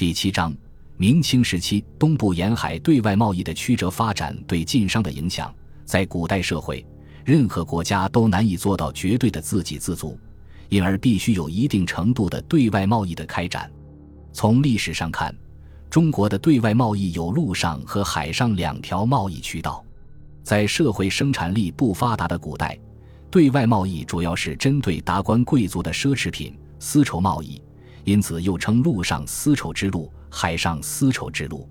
第七章：明清时期东部沿海对外贸易的曲折发展对晋商的影响。在古代社会，任何国家都难以做到绝对的自给自足，因而必须有一定程度的对外贸易的开展。从历史上看，中国的对外贸易有陆上和海上两条贸易渠道。在社会生产力不发达的古代，对外贸易主要是针对达官贵族的奢侈品丝绸贸易，因此又称陆上丝绸之路、海上丝绸之路。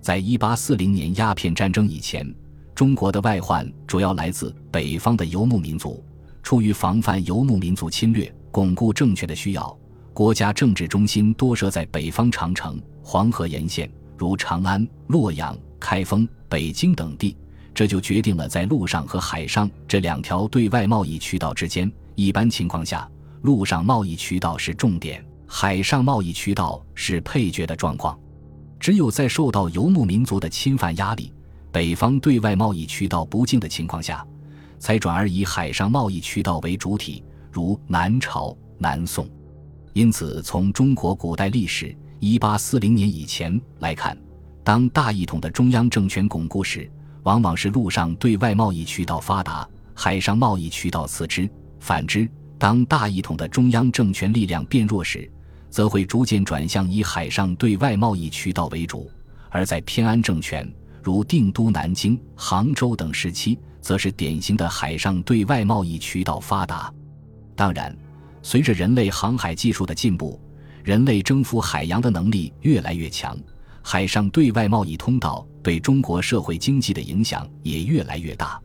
在一八四零年鸦片战争以前，中国的外患主要来自北方的游牧民族。出于防范游牧民族侵略、巩固政权的需要，国家政治中心多设在北方长城、黄河沿线，如长安、洛阳、开封、北京等地。这就决定了在陆上和海上这两条对外贸易渠道之间，一般情况下，陆上贸易渠道是重点，海上贸易渠道是配角的状况。只有在受到游牧民族的侵犯压力，北方对外贸易渠道不敬的情况下，才转而以海上贸易渠道为主体，如南朝、南宋。因此，从中国古代历史一八四零年以前来看，当大一统的中央政权巩固时，往往是陆上对外贸易渠道发达，海上贸易渠道次之。反之，当大一统的中央政权力量变弱时，则会逐渐转向以海上对外贸易渠道为主；而在偏安政权，如定都南京、杭州等时期，则是典型的海上对外贸易渠道发达。当然，随着人类航海技术的进步，人类征服海洋的能力越来越强。海上对外贸易通道对中国社会经济的影响也越来越大。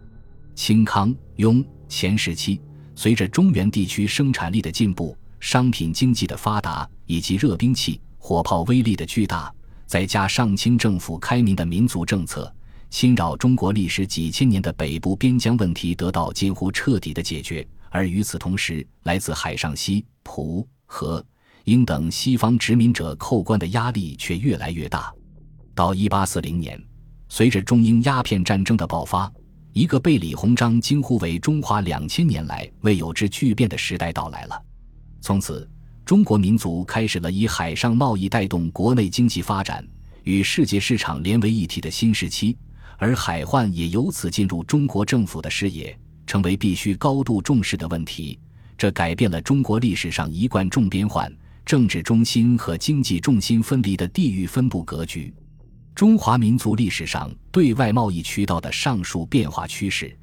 清康雍前时期，随着中原地区生产力的进步、商品经济的发达以及热兵器、火炮威力的巨大，再加上清政府开明的民族政策，侵扰中国历史几千年的北部边疆问题得到近乎彻底的解决。而与此同时，来自海上西葡和。英等西方殖民者扣关的压力却越来越大。到一八四零年，随着中英鸦片战争的爆发，一个被李鸿章惊呼为“中华两千年来未有之巨变”的时代到来了。从此，中国民族开始了以海上贸易带动国内经济发展、与世界市场连为一体的新时期，而海患也由此进入中国政府的视野，成为必须高度重视的问题。这改变了中国历史上一贯重边患。政治中心和经济重心分离的地域分布格局，中华民族历史上对外贸易渠道的上述变化趋势，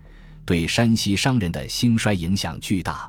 对山西商人的兴衰影响巨大。